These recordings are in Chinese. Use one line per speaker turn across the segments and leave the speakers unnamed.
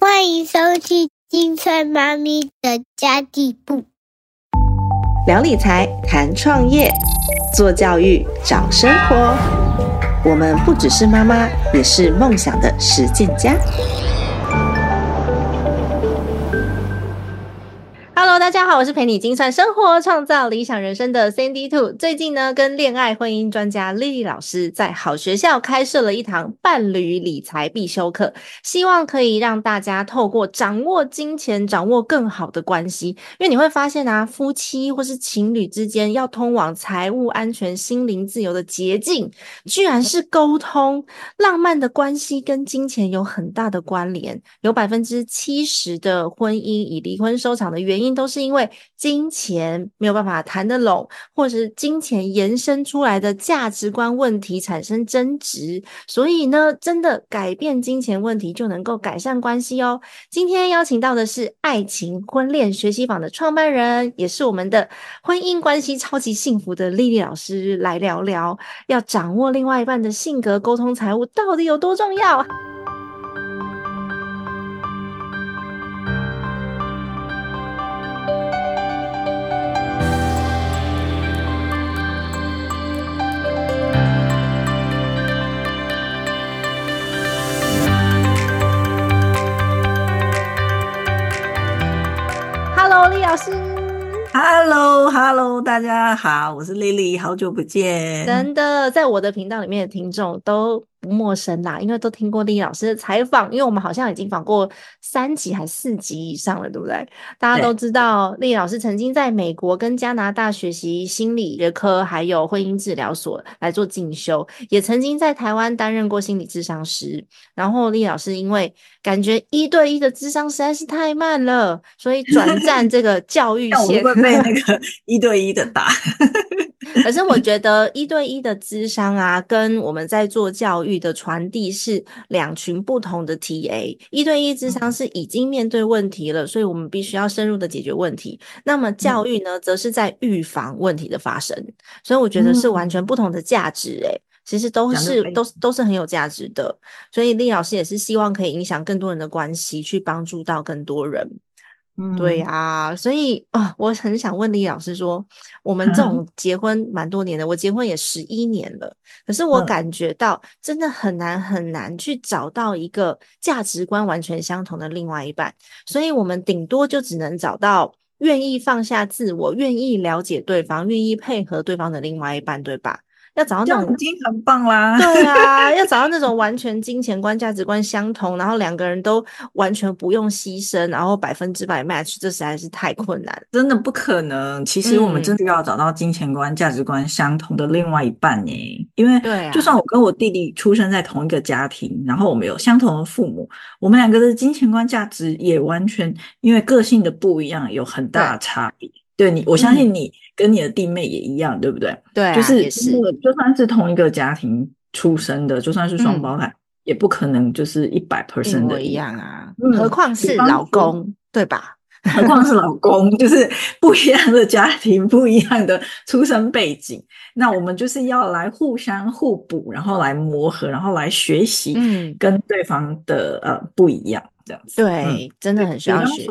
欢迎收听金翠妈咪的家地部，
聊理财，谈创业，做教育，找生活。我们不只是妈妈，也是梦想的实践家。Hello，大家好，我是陪你精算生活、创造理想人生的 Sandy Two。最近呢，跟恋爱婚姻专家丽丽老师在好学校开设了一堂伴侣理财必修课，希望可以让大家透过掌握金钱，掌握更好的关系。因为你会发现啊，夫妻或是情侣之间要通往财务安全、心灵自由的捷径，居然是沟通。浪漫的关系跟金钱有很大的关联，有百分之七十的婚姻以离婚收场的原因。都是因为金钱没有办法谈得拢，或者是金钱延伸出来的价值观问题产生争执，所以呢，真的改变金钱问题就能够改善关系哦。今天邀请到的是爱情婚恋学习坊的创办人，也是我们的婚姻关系超级幸福的丽丽老师，来聊聊要掌握另外一半的性格，沟通财务到底有多重要。
Hello，大家好，我是丽丽，好久不见。
真的，在我的频道里面的听众都。不陌生啦，因为都听过丽老师的采访，因为我们好像已经访过三集还四集以上了，对不对？大家都知道丽老师曾经在美国跟加拿大学习心理学科，还有婚姻治疗所来做进修，也曾经在台湾担任过心理智商师。然后丽老师因为感觉一对一的智商实在是太慢了，所以转战 这个教育线，
会被那个 一对一的打。
可是我觉得一对一的智商啊，跟我们在做教育的传递是两群不同的 TA。一对一智商是已经面对问题了，所以我们必须要深入的解决问题。那么教育呢，则是在预防问题的发生。所以我觉得是完全不同的价值。诶，其实都是都都是很有价值的。所以厉老师也是希望可以影响更多人的关系，去帮助到更多人。对呀，所以啊，我很想问李老师说，我们这 种结婚蛮多年的，我结婚也十一年了，可是我感觉到真的很难很难去找到一个价值观完全相同的另外一半，所以我们顶多就只能找到愿意放下自我、愿意了解对方、愿意配合对方的另外一半，对吧？要找到那种
已经很棒啦，
对啊，要找到那种完全金钱观、价值观相同，然后两个人都完全不用牺牲，然后百分之百 match，这实在是太困难，
真的不可能。其实我们真的要找到金钱观、价值观相同的另外一半呢，因为就算我跟我弟弟出生在同一个家庭，然后我们有相同的父母，我们两个的金钱观、价值也完全因为个性的不一样有很大的差别。对你，我相信你跟你的弟妹也一样，对不对？
对，
就是就算是同一个家庭出生的，就算是双胞胎，也不可能就是一百 percent 的
一样啊。何况是老公，对吧？
何况是老公，就是不一样的家庭，不一样的出生背景。那我们就是要来互相互补，然后来磨合，然后来学习，嗯，跟对方的呃不一样，这样子。
对，真的很需要学习。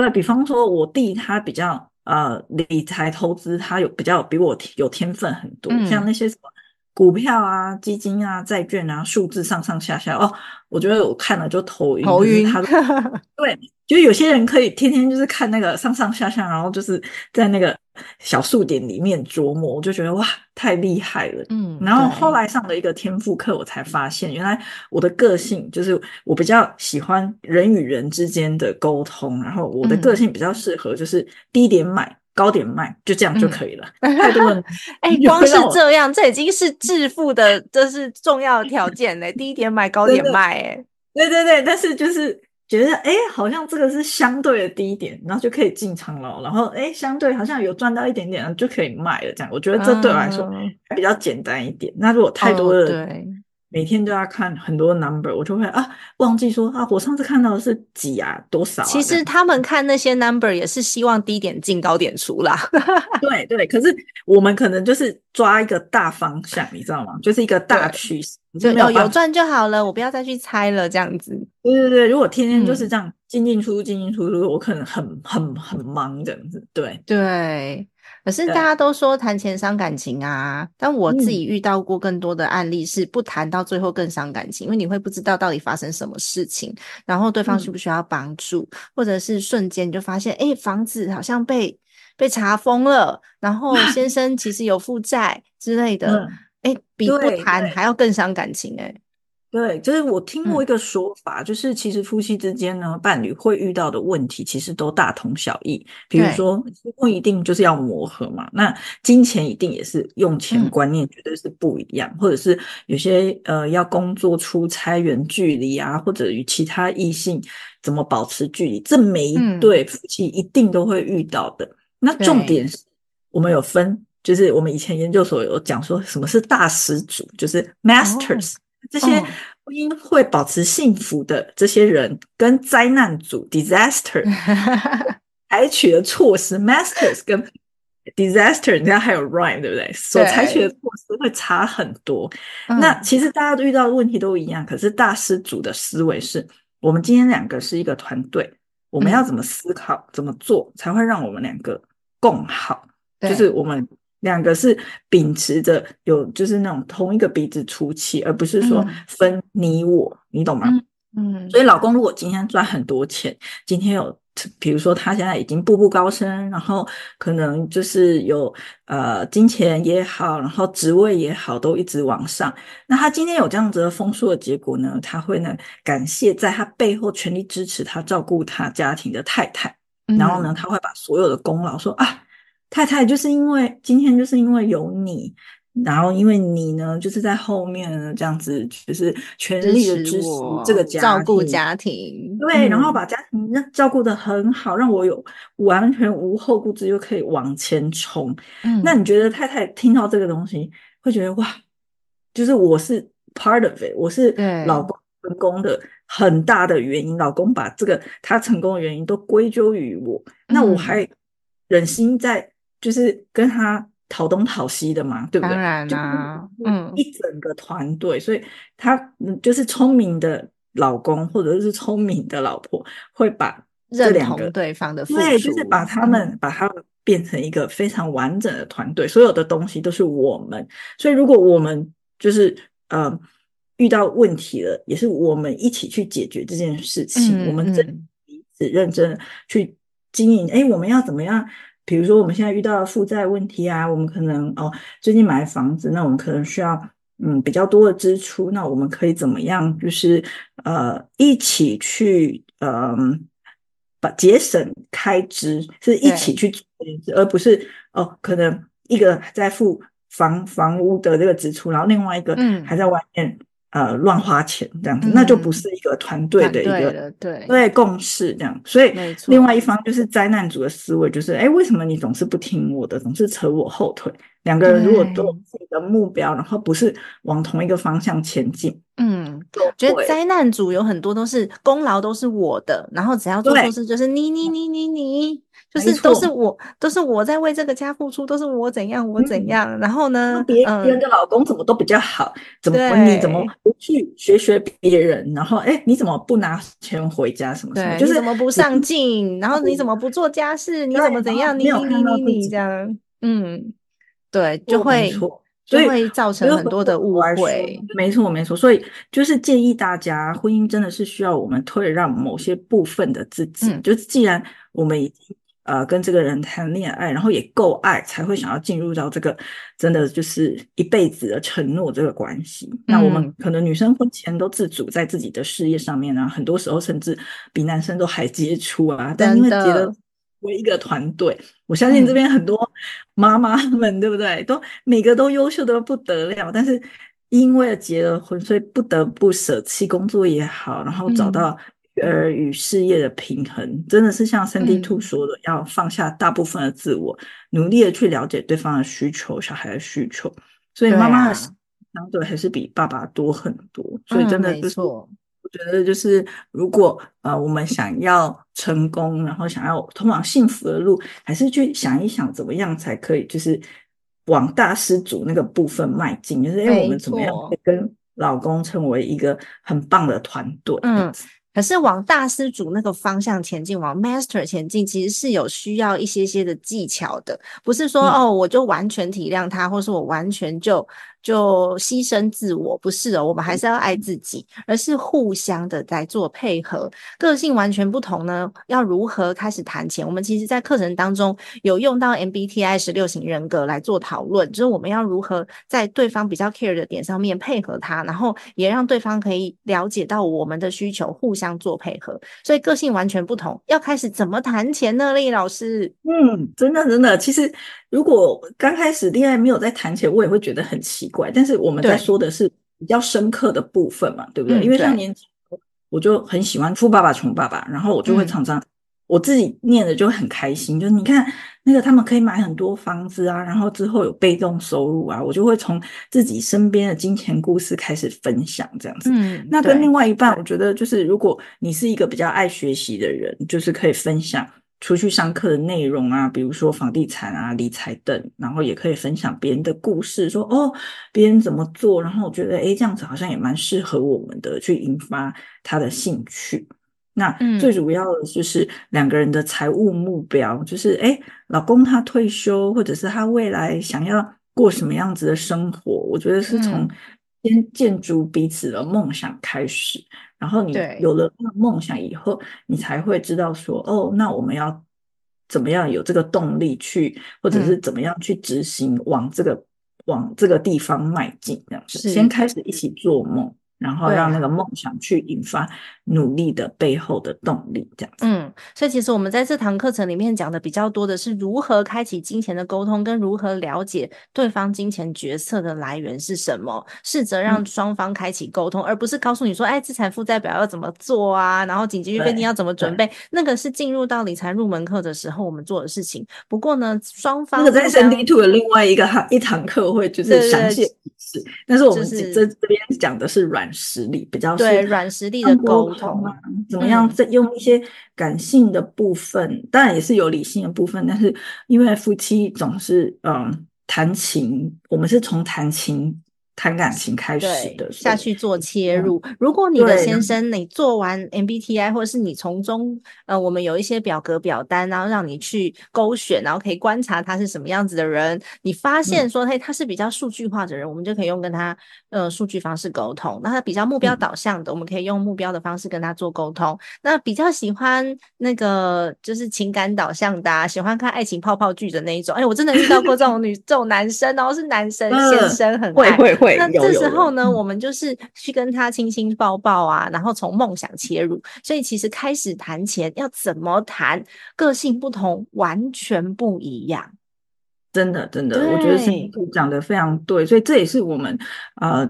对比方说，我弟他比较呃理财投资，他有比较比我有天分很多，像那些什么股票啊、基金啊、债券啊，数字上上下下哦，我觉得我看了就头晕。
头晕。
他 对，就有些人可以天天就是看那个上上下下，然后就是在那个。小数点里面琢磨，我就觉得哇，太厉害了。嗯，然后后来上了一个天赋课，我才发现，原来我的个性就是我比较喜欢人与人之间的沟通，然后我的个性比较适合就是低点买，高点卖，就这样就可以了。太多人
哎，光是这样，这已经是致富的，这是重要的条件嘞。低点买，高点卖，哎，
对对对，但是就是。觉得哎，好像这个是相对的低点，然后就可以进场了。然后哎，相对好像有赚到一点点，就可以卖了。这样，我觉得这对我来说比较简单一点。那如果太多的。每天都要看很多 number，我就会啊忘记说啊，我上次看到的是几啊多少？
其实他们看那些 number 也是希望低点进高点出啦。
对对，可是我们可能就是抓一个大方向，你知道吗？就是一个大趋势，
就有有赚就好了，我不要再去猜了，这样子。
对对对，如果天天就是这样进进出出进进出出，我可能很很很忙这样子。对
对。可是大家都说谈钱伤感情啊，但我自己遇到过更多的案例是不谈到最后更伤感情，因为你会不知道到底发生什么事情，然后对方需不需要帮助，或者是瞬间你就发现，哎，房子好像被被查封了，然后先 生其实有负债之类的，哎，比不谈还要更伤感情，哎。
对，就是我听过一个说法，就是其实夫妻之间呢，伴侣会遇到的问题，其实都大同小异。比如说，不一定就是要磨合嘛，那金钱一定也是用钱观念绝对是不一样，或者是有些呃要工作出差远距离啊，或者与其他异性怎么保持距离，这每一对夫妻一定都会遇到的。那重点是我们有分，就是我们以前研究所有讲说什么是大始祖，就是 masters。这些婚姻会保持幸福的这些人，跟灾难组 disaster 采取的措施，masters 跟 disaster，人家还有 rhyme 对不对？所采取的措施会差很多。那其实大家都遇到的问题都一样，可是大师组的思维是：我们今天两个是一个团队，我们要怎么思考、怎么做，才会让我们两个共好？就是我们。两个是秉持着有就是那种同一个鼻子出气，而不是说分你我，你懂吗？嗯，所以老公如果今天赚很多钱，今天有比如说他现在已经步步高升，然后可能就是有呃金钱也好，然后职位也好，都一直往上。那他今天有这样子的丰硕的结果呢？他会呢感谢在他背后全力支持他、照顾他家庭的太太，然后呢他会把所有的功劳说啊。太太就是因为今天就是因为有你，然后因为你呢，就是在后面呢这样子，就是全力的支持这个家
照顾家庭，
对，然后把家庭照顾的很好，让我有完全无后顾之忧可以往前冲。嗯，那你觉得太太听到这个东西会觉得哇，就是我是 part of it，我是老公成功的很大的原因，老公把这个他成功的原因都归咎于我，那我还忍心在。就是跟他讨东讨西的嘛，对不对？
当然啦，嗯，
一整个团队，所以他就是聪明的老公或者是聪明的老婆，会把这两个
对方的
对，就是把他们把他们变成一个非常完整的团队，所有的东西都是我们。所以如果我们就是呃遇到问题了，也是我们一起去解决这件事情，我们真彼此认真去经营。哎，我们要怎么样？比如说，我们现在遇到负债问题啊，我们可能哦，最近买房子，那我们可能需要嗯比较多的支出，那我们可以怎么样？就是呃一起去嗯把节省开支，是一起去做而不是哦可能一个在付房房屋的这个支出，然后另外一个还在外面。呃，乱花钱这样子，那就不是一个团队的一个
对
对共识这样。所以，另外一方就是灾难组的思维，就是哎，为什么你总是不听我的，总是扯我后腿？两个人如果都有自己的目标，然后不是往同一个方向前进，
嗯，觉得灾难组有很多都是功劳都是我的，然后只要做错事就是你你你你你。就是都是我，都是我在为这个家付出，都是我怎样我怎样，然后呢，
别人的老公怎么都比较好，怎么你怎么不去学学别人？然后哎，你怎么不拿钱回家什么什么？就是
怎么不上进？然后你怎么不做家事？你怎么怎样？你你你你你这样，嗯，对，就会就会造成很多的误会。
没错没错，所以就是建议大家，婚姻真的是需要我们退让某些部分的自己。就既然我们已经。呃，跟这个人谈恋爱，然后也够爱，才会想要进入到这个真的就是一辈子的承诺这个关系。那我们可能女生婚前都自主在自己的事业上面啊，很多时候甚至比男生都还杰出啊。但因为结了为一个团队，我相信这边很多妈妈们，对不对？都每个都优秀的不得了，但是因为结了婚，所以不得不舍弃工作也好，然后找到。育儿与事业的平衡，真的是像三 D Two 说的，要放下大部分的自我，努力的去了解对方的需求，小孩的需求。所以妈妈的相对还是比爸爸多很多。所以真的就是，我觉得就是，如果呃我们想要成功，然后想要通往幸福的路，还是去想一想怎么样才可以，就是往大师组那个部分迈进，就是因为我们怎么样跟。老公成为一个很棒的团队，
嗯，可是往大师组那个方向前进，往 master 前进，其实是有需要一些些的技巧的，不是说哦，我就完全体谅他，或是我完全就。就牺牲自我不是哦，我们还是要爱自己，而是互相的在做配合。个性完全不同呢，要如何开始谈钱？我们其实在课程当中有用到 MBTI 十六型人格来做讨论，就是我们要如何在对方比较 care 的点上面配合他，然后也让对方可以了解到我们的需求，互相做配合。所以个性完全不同，要开始怎么谈钱呢？丽老师，
嗯，真的真的，其实。如果刚开始恋爱没有在谈钱，我也会觉得很奇怪。但是我们在说的是比较深刻的部分嘛，对不对？因为像年轻，我就很喜欢《富爸爸穷爸爸》，然后我就会常常我自己念的就很开心。就你看那个他们可以买很多房子啊，然后之后有被动收入啊，我就会从自己身边的金钱故事开始分享这样子。嗯，那跟另外一半，我觉得就是如果你是一个比较爱学习的人，就是可以分享。出去上课的内容啊，比如说房地产啊、理财等，然后也可以分享别人的故事，说哦，别人怎么做，然后我觉得哎，这样子好像也蛮适合我们的，去引发他的兴趣。那最主要的就是两个人的财务目标，就是哎，老公他退休，或者是他未来想要过什么样子的生活，我觉得是从先建筑彼此的梦想开始。然后你有了那个梦想以后，你才会知道说，哦，那我们要怎么样有这个动力去，或者是怎么样去执行，往这个往这个地方迈进，这样子，先开始一起做梦。然后让那个梦想去引发努力的背后的动力，这样子。
嗯，所以其实我们在这堂课程里面讲的比较多的是如何开启金钱的沟通，跟如何了解对方金钱决策的来源是什么，试着让双方开启沟通，而不是告诉你说，哎，资产负债表要怎么做啊，然后紧急预备金要怎么准备，那个是进入到理财入门课的时候我们做的事情。不过呢，双方
那个在三 D Two 的另外一个一堂课会就是详细是，但是我们这这边讲的是软。实力比较
对软实力的沟通
啊，怎么样？再用一些感性的部分，当然也是有理性的部分，但是因为夫妻总是嗯弹琴，我们是从谈情。谈感情开始的
下去做切入。如果你的先生你做完 MBTI，或者是你从中呃，我们有一些表格表单，然后让你去勾选，然后可以观察他是什么样子的人。你发现说，嘿，他是比较数据化的人，我们就可以用跟他呃数据方式沟通。那他比较目标导向的，我们可以用目标的方式跟他做沟通。那比较喜欢那个就是情感导向的，喜欢看爱情泡泡剧的那一种。哎，我真的遇到过这种女 这种男生，然后是男生先生很
会会会。
那这时候呢，我们就是去跟他亲亲抱抱啊，然后从梦想切入。所以其实开始谈钱要怎么谈，个性不同，完全不一样。
真的，真的，我觉得是讲的非常对。所以这也是我们呃。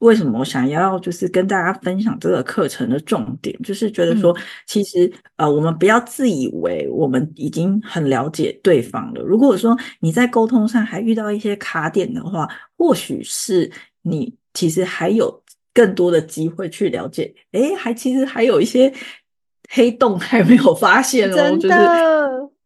为什么我想要就是跟大家分享这个课程的重点，就是觉得说，其实呃，我们不要自以为我们已经很了解对方了。如果说你在沟通上还遇到一些卡点的话，或许是你其实还有更多的机会去了解。诶，还其实还有一些黑洞还没有发现哦，就是。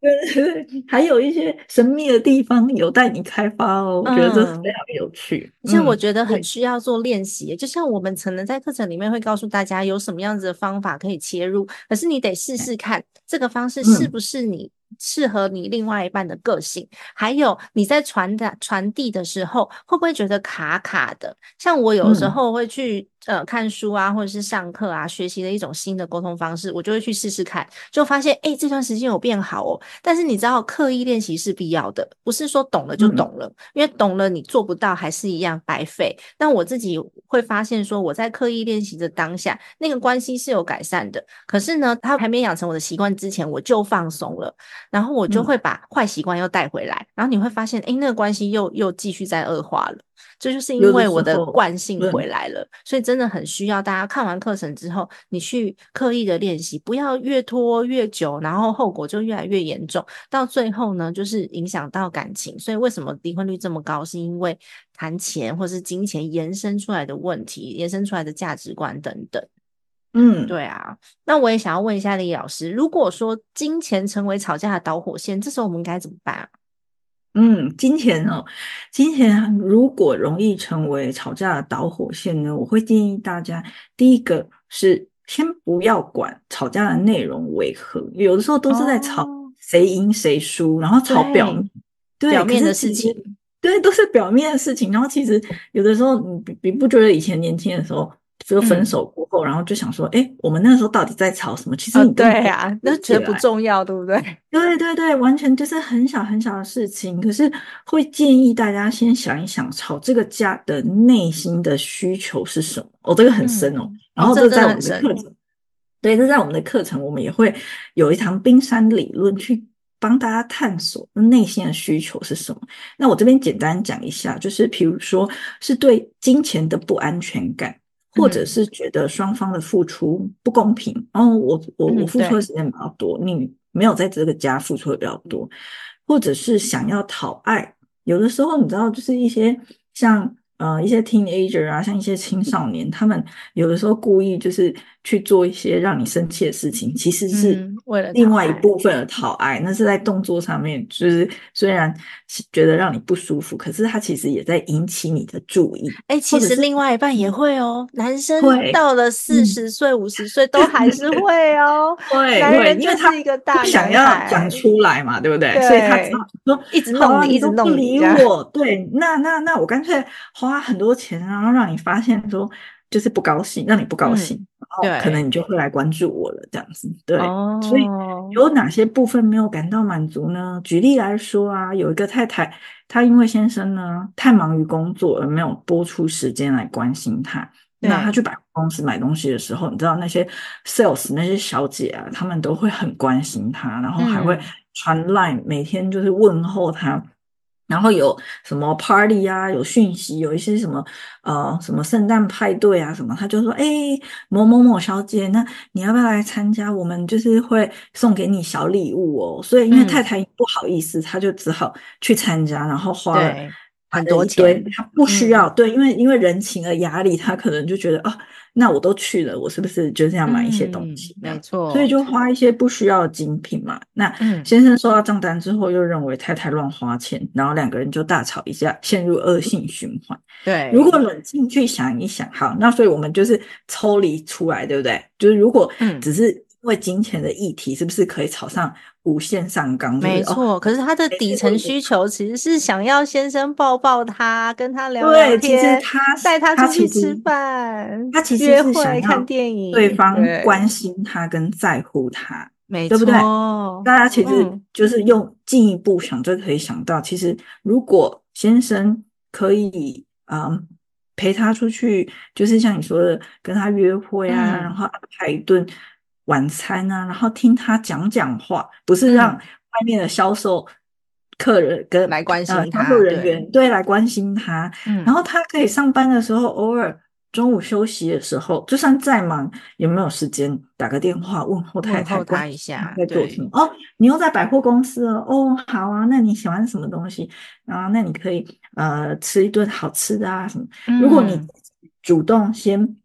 对，还有一些神秘的地方有待你开发哦，我觉得这是非常有趣。
而且我觉得很需要做练习，就像我们可能在课程里面会告诉大家有什么样子的方法可以切入，可是你得试试看这个方式是不是你。适合你另外一半的个性，还有你在传达传递的时候，会不会觉得卡卡的？像我有时候会去呃看书啊，或者是上课啊，学习的一种新的沟通方式，我就会去试试看，就发现哎，这段时间有变好哦。但是你知道，刻意练习是必要的，不是说懂了就懂了，因为懂了你做不到还是一样白费。但我自己会发现说，我在刻意练习的当下，那个关系是有改善的。可是呢，他还没养成我的习惯之前，我就放松了。然后我就会把坏习惯又带回来，然后你会发现，哎，那个关系又又继续在恶化了。这就是因为我的惯性回来了，所以真的很需要大家看完课程之后，你去刻意的练习，不要越拖越久，然后后果就越来越严重，到最后呢，就是影响到感情。所以为什么离婚率这么高？是因为谈钱或是金钱延伸出来的问题，延伸出来的价值观等等。
嗯，
对啊。那我也想要问一下李老师，如果说金钱成为吵架的导火线，这时候我们该怎么办啊？
嗯，金钱哦，金钱如果容易成为吵架的导火线呢，我会建议大家，第一个是先不要管吵架的内容为何，有的时候都是在吵谁赢谁输，然后吵表面，
表面的事情，
对，都是表面的事情，然后其实有的时候你你不觉得以前年轻的时候。就分手过后，然后就想说，哎，我们那个时候到底在吵什么？其实你
对呀，那觉得不重要，对不对？
对对对，完全就是很小很小的事情。可是会建议大家先想一想，吵这个架的内心的需求是什么？哦，这个很深哦。然后这在我们的课程，对，这在我们的课程，我们也会有一堂冰山理论去帮大家探索内心的需求是什么。那我这边简单讲一下，就是比如说是对金钱的不安全感。或者是觉得双方的付出不公平，然后我我我付出的时间比较多，你没有在这个家付出的比较多，或者是想要讨爱，有的时候你知道，就是一些像。呃，一些 teenager 啊，像一些青少年，他们有的时候故意就是去做一些让你生气的事情，其实是
为了
另外一部分的讨爱。那是在动作上面，就是虽然觉得让你不舒服，可是他其实也在引起你的注意。
哎，其实另外一半也会哦，男生到了四十岁、五十岁都还是 会哦。
对，
男人就是一个大
想要讲出来嘛，对不对？所以他说
一直弄你，一直弄
你，不理我。对，那那那我干脆花。花很多钱，然后让你发现说就是不高兴，让你不高兴，然后可能你就会来关注我了，这样子。对，所以有哪些部分没有感到满足呢？举例来说啊，有一个太太，她因为先生呢太忙于工作而没有拨出时间来关心她。那她去百货公司买东西的时候，你知道那些 sales 那些小姐啊，他们都会很关心她，然后还会传 line，每天就是问候他。然后有什么 party 啊，有讯息，有一些什么呃什么圣诞派对啊什么，他就说，哎，某某某小姐，那你要不要来参加？我们就是会送给你小礼物哦。所以因为太太不好意思，他就只好去参加，然后花了
很多钱。
他不需要，对，因为因为人情的压力，他可能就觉得啊。那我都去了，我是不是就这样买一些东西？
没错，
所以就花一些不需要的精品嘛。那先生收到账单之后，又认为太太乱花钱，然后两个人就大吵一架，陷入恶性循环。
对，
如果冷静去想一想，好，那所以我们就是抽离出来，对不对？就是如果只是。因为金钱的议题是不是可以炒上无限上纲？
没错，可是他的底层需求其实是想要先生抱抱他，跟他聊
聊天，其实他
带他出去吃饭，
他其实
约会看电影，
对方关心他跟在乎他，
没
错，对不对？大家其实就是用进一步想就可以想到，其实如果先生可以嗯陪他出去，就是像你说的跟他约会啊，然后安排一顿。晚餐啊，然后听他讲讲话，不是让外面的销售客人跟
来关心他，
销售人员对来关心他。然后他可以上班的时候，偶尔中午休息的时候，就算再忙，有没有时间打个电话问候太太，
关一下
在做什么？哦，你又在百货公司哦，哦，好啊，那你喜欢什么东西啊？那你可以呃吃一顿好吃的啊什么？如果你主动先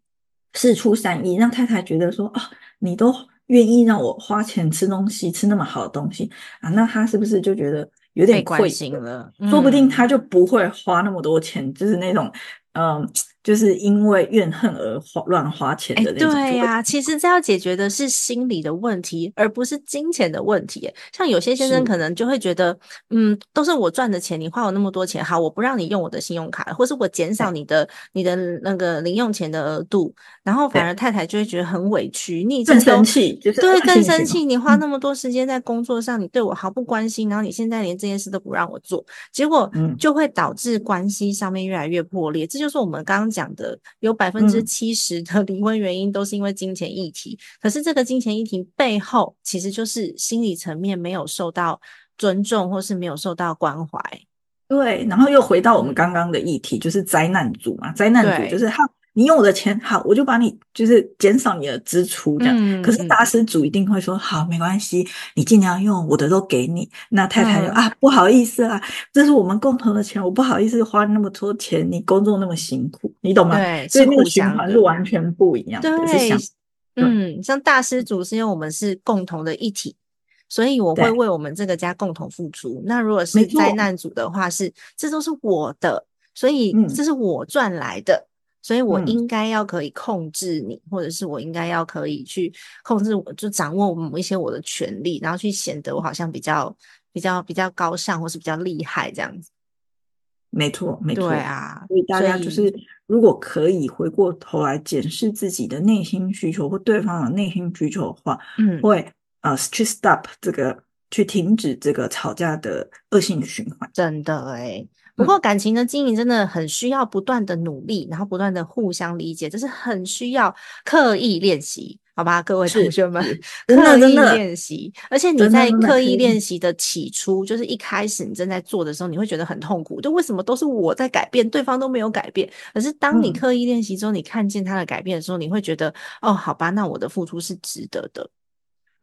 事出善意，让太太觉得说哦。你都愿意让我花钱吃东西，吃那么好的东西啊？那他是不是就觉得有点
亏心了？
说不定他就不会花那么多钱，就是那种。嗯，就是因为怨恨而花乱花钱的那种。
对呀，其实这要解决的是心理的问题，而不是金钱的问题。像有些先生可能就会觉得，嗯，都是我赚的钱，你花我那么多钱，好，我不让你用我的信用卡，或是我减少你的你的那个零用钱的额度，然后反而太太就会觉得很委屈，你
更生气，
对，更生气。你花那么多时间在工作上，你对我毫不关心，然后你现在连这件事都不让我做，结果就会导致关系上面越来越破裂。这就。就是我们刚刚讲的，有百分之七十的离婚原因都是因为金钱议题。可是这个金钱议题背后，其实就是心理层面没有受到尊重，或是没有受到关怀。
对，然后又回到我们刚刚的议题，就是灾难组嘛，灾难组就是他。你用我的钱好，我就把你就是减少你的支出这样。可是大师主一定会说好，没关系，你尽量用我的都给你。那太太就啊，不好意思啊，这是我们共同的钱，我不好意思花那么多钱，你工作那么辛苦，你懂吗？
对，
所以那个循环是完全不一样。
对，嗯，像大师主是因为我们是共同的一体，所以我会为我们这个家共同付出。那如果是灾难组的话，是这都是我的，所以这是我赚来的。所以我应该要可以控制你，或者是我应该要可以去控制，我就掌握某一些我的权利，然后去显得我好像比较比较比较高尚，或是比较厉害这样子。
没错，没错。
对啊，
所以大家就是如果可以回过头来检视自己的内心需求或对方的内心需求的话，嗯，会呃去 stop 这个，去停止这个吵架的恶性循环。
真的哎。不过感情的经营真的很需要不断的努力，然后不断的互相理解，这是很需要刻意练习，好吧，各位同学们，刻意练习。而且你在刻意练习的起初，就是一开始你正在做的时候，你会觉得很痛苦，就为什么都是我在改变，对方都没有改变。可是当你刻意练习之后，你看见他的改变的时候，你会觉得，哦，好吧，那我的付出是值得的。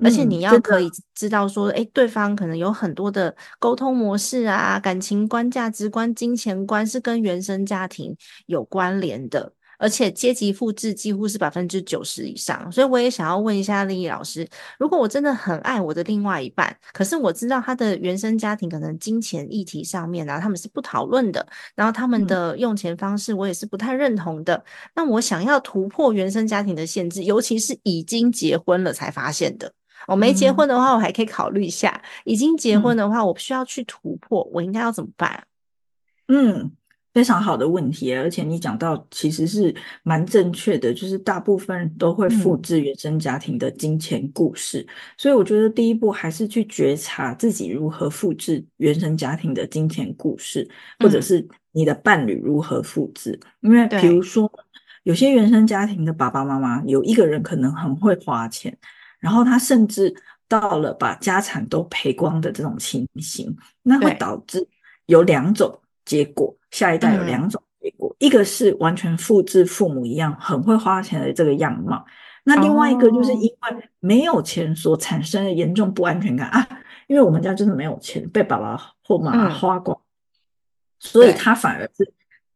而且你要可以知道说，哎，对方可能有很多的沟通模式啊，感情观、价值观、金钱观是跟原生家庭有关联的，而且阶级复制几乎是百分之九十以上。所以我也想要问一下丽丽老师，如果我真的很爱我的另外一半，可是我知道他的原生家庭可能金钱议题上面啊，他们是不讨论的，然后他们的用钱方式我也是不太认同的，那我想要突破原生家庭的限制，尤其是已经结婚了才发现的。我没结婚的话，我还可以考虑一下；已经结婚的话，我需要去突破，我应该要怎么办？
嗯，非常好的问题，而且你讲到其实是蛮正确的，就是大部分人都会复制原生家庭的金钱故事，所以我觉得第一步还是去觉察自己如何复制原生家庭的金钱故事，或者是你的伴侣如何复制，因为比如说有些原生家庭的爸爸妈妈有一个人可能很会花钱。然后他甚至到了把家产都赔光的这种情形，那会导致有两种结果，下一代有两种结果，一个是完全复制父母一样很会花钱的这个样貌，那另外一个就是因为没有钱所产生的严重不安全感啊，因为我们家真的没有钱，被爸爸或妈妈花光，所以他反而是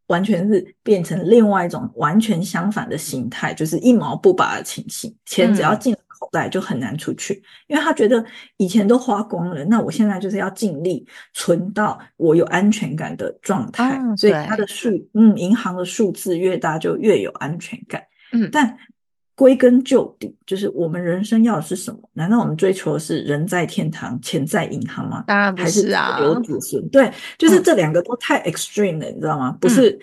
完全是变成另外一种完全相反的心态，就是一毛不拔的情形，钱只要进。口袋就很难出去，因为他觉得以前都花光了，那我现在就是要尽力存到我有安全感的状态，所以他的数，嗯，银行的数字越大就越有安全感。嗯，但归根究底，就是我们人生要的是什么？难道我们追求的是人在天堂，钱在银行吗？
当然不是啊，
有子孙。对，就是这两个都太 extreme 了，你知道吗？不是，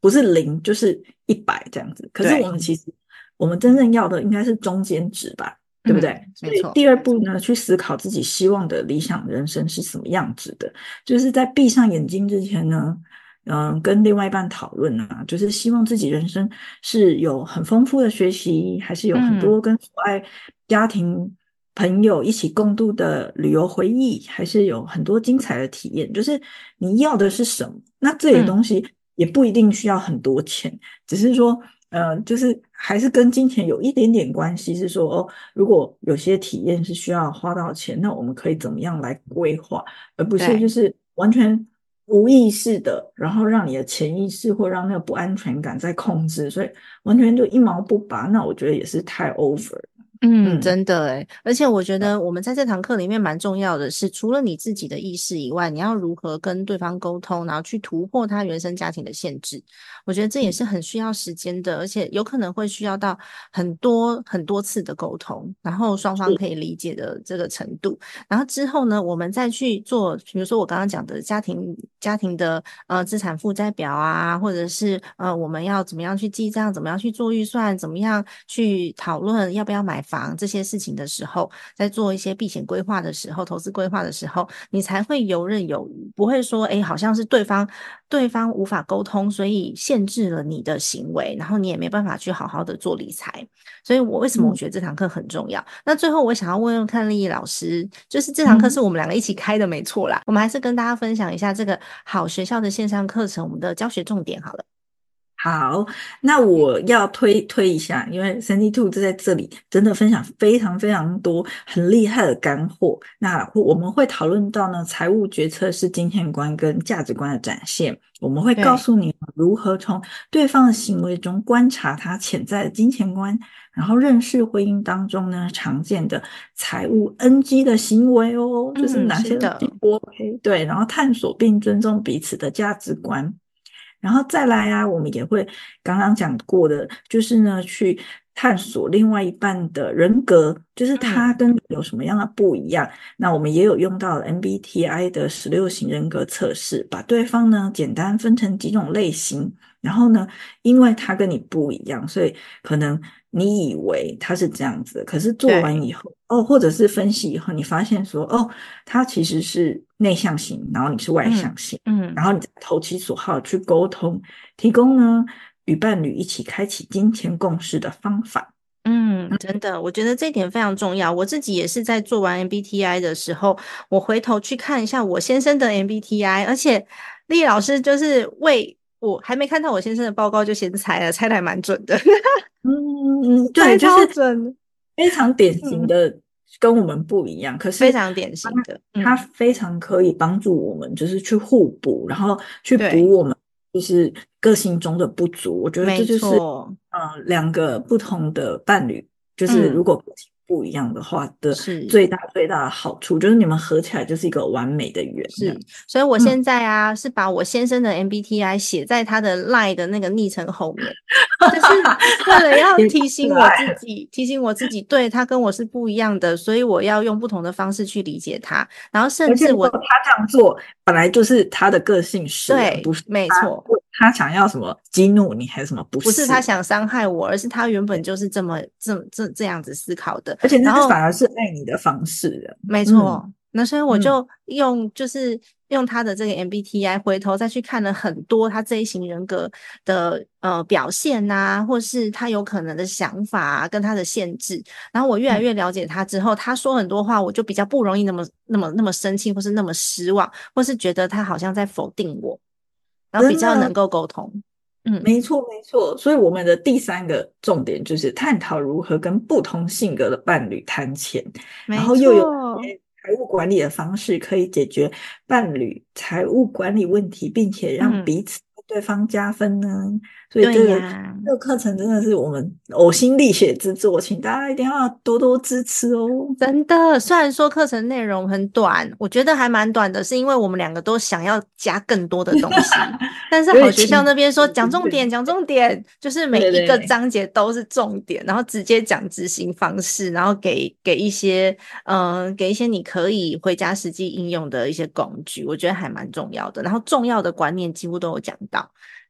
不是零就是一百这样子。可是我们其实。我们真正要的应该是中间值吧，对不对？
没错。
第二步呢，去思考自己希望的理想人生是什么样子的。就是在闭上眼睛之前呢，嗯，跟另外一半讨论啊，就是希望自己人生是有很丰富的学习，还是有很多跟所爱家庭朋友一起共度的旅游回忆，还是有很多精彩的体验。就是你要的是什么？那这些东西也不一定需要很多钱，只是说。呃，就是还是跟金钱有一点点关系，是说哦，如果有些体验是需要花到钱，那我们可以怎么样来规划，而不是就是完全无意识的，然后让你的潜意识或让那个不安全感在控制，所以完全就一毛不拔，那我觉得也是太 over。
嗯，真的诶而且我觉得我们在这堂课里面蛮重要的是，除了你自己的意识以外，你要如何跟对方沟通，然后去突破他原生家庭的限制。我觉得这也是很需要时间的，而且有可能会需要到很多很多次的沟通，然后双方可以理解的这个程度。然后之后呢，我们再去做，比如说我刚刚讲的家庭家庭的呃资产负债表啊，或者是呃我们要怎么样去记账，怎么样去做预算，怎么样去讨论要不要买房这些事情的时候，在做一些避险规划的时候，投资规划的时候，你才会游刃有余，不会说哎，好像是对方对方无法沟通，所以限制了你的行为，然后你也没办法去好好的做理财。所以我为什么我觉得这堂课很重要？那最后我想要问问看丽丽老师，就是这堂课是我们两个一起开的，没错啦。我们还是跟大家分享一下这个。好学校的线上课程，我们的教学重点好了。
好，那我要推推一下，因为三 D Two 就在这里，真的分享非常非常多很厉害的干货。那我们会讨论到呢，财务决策是金钱观跟价值观的展现。我们会告诉你如何从对方的行为中观察他潜在的金钱观，然后认识婚姻当中呢常见的财务 NG 的行为哦，就是哪些的不 OK？对，然后探索并尊重彼此的价值观。然后再来啊，我们也会刚刚讲过的，就是呢，去探索另外一半的人格，就是他跟有什么样的不一样。那我们也有用到 MBTI 的十六型人格测试，把对方呢简单分成几种类型。然后呢，因为他跟你不一样，所以可能你以为他是这样子，可是做完以后，哦，或者是分析以后，你发现说，哦，他其实是内向型，然后你是外向型，嗯，然后你投其所好去沟通，提供呢与伴侣一起开启金钱共识的方法。
嗯，真的，我觉得这点非常重要。我自己也是在做完 MBTI 的时候，我回头去看一下我先生的 MBTI，而且丽老师就是为。我还没看到我先生的报告就先猜了，猜的还蛮准的。
嗯，对，就是准，非常典型的，跟我们不一样。可是
非常典型的，
它非常可以帮助我们，就是去互补，然后去补我们就是个性中的不足。我觉得这就是呃两个不同的伴侣，就是如果。不一样的话的是最大最大的好处，就是你们合起来就是一个完美的圆。
是，所以我现在啊是把我先生的 MBTI 写在他的 Line 的那个昵称后面，就是 为了要提醒我自己，提醒我自己，对他跟我是不一样的，所以我要用不同的方式去理解他。然后甚至我他
这样做本来就是他的个性是，
对，
不是
没错。
他想要什么激怒你还是什么？不是，
不是他想伤害我，而是他原本就是这么这这这样子思考的。
而且那反而是爱你的方式。
没错，那所以我就用就是用他的这个 MBTI 回头再去看了很多他这一型人格的呃表现呐，或是他有可能的想法跟他的限制。然后我越来越了解他之后，他说很多话，我就比较不容易那么那么那么生气，或是那么失望，或是觉得他好像在否定我。然后比较能够沟通，
嗯，没错没错。所以我们的第三个重点就是探讨如何跟不同性格的伴侣谈钱，然后又有财务管理的方式可以解决伴侣财务管理问题，并且让彼此对方加分呢。所以这个这个课程真的是我们呕心沥血之作，请大家一定要多多支持哦！
真的，虽然说课程内容很短，我觉得还蛮短的，是因为我们两个都想要加更多的东西。但是好学校那边说讲重点，讲重点，就是每一个章节都是重点，然后直接讲执行方式，然后给给一些嗯，给一些你可以回家实际应用的一些工具，我觉得还蛮重要的。然后重要的观念几乎都有讲到。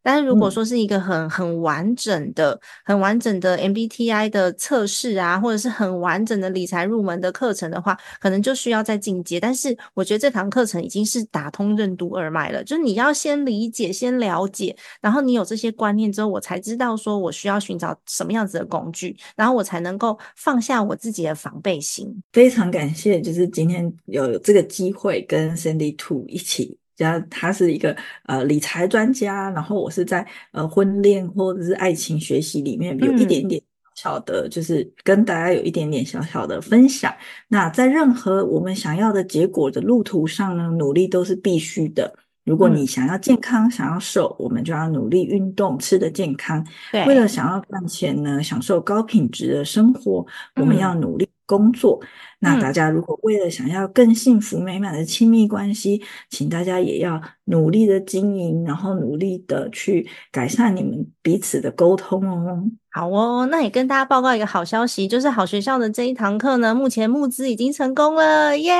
但是如果说是一个很很完整的、很完整的 MBTI 的测试啊，或者是很完整的理财入门的课程的话，可能就需要再进阶。但是我觉得这堂课程已经是打通任督二脉了，就是你要先理解、先了解，然后你有这些观念之后，我才知道说我需要寻找什么样子的工具，然后我才能够放下我自己的防备心。
非常感谢，就是今天有这个机会跟 Cindy Two 一起。加他是一个呃理财专家，然后我是在呃婚恋或者是爱情学习里面有一点点小的，就是跟大家有一点点小小的分享。那在任何我们想要的结果的路途上呢，努力都是必须的。如果你想要健康，想要瘦，我们就要努力运动，吃的健康。为了想要赚钱呢，享受高品质的生活，我们要努力。工作，那大家如果为了想要更幸福美满的亲密关系，请大家也要努力的经营，然后努力的去改善你们彼此的沟通哦。
好哦，那也跟大家报告一个好消息，就是好学校的这一堂课呢，目前募资已经成功了，耶！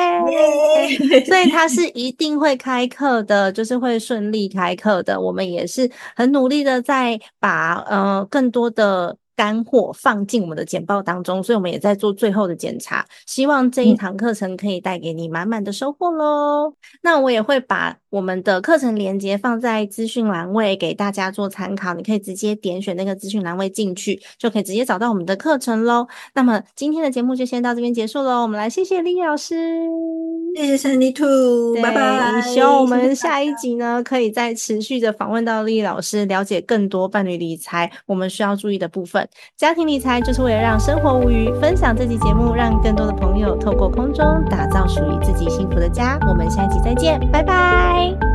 所以它是一定会开课的，就是会顺利开课的。我们也是很努力的在把呃更多的。干货放进我们的简报当中，所以我们也在做最后的检查。希望这一堂课程可以带给你满满的收获喽。那我也会把我们的课程链接放在资讯栏位给大家做参考，你可以直接点选那个资讯栏位进去，就可以直接找到我们的课程喽。那么今天的节目就先到这边结束喽。我们来谢谢李老师，
谢谢 Sandy Two，拜拜。
希望我们下一集呢，可以再持续的访问到丽老师，了解更多伴侣理财我们需要注意的部分。家庭理财就是为了让生活无余。分享这期节目，让更多的朋友透过空中打造属于自己幸福的家。我们下期再见，拜拜。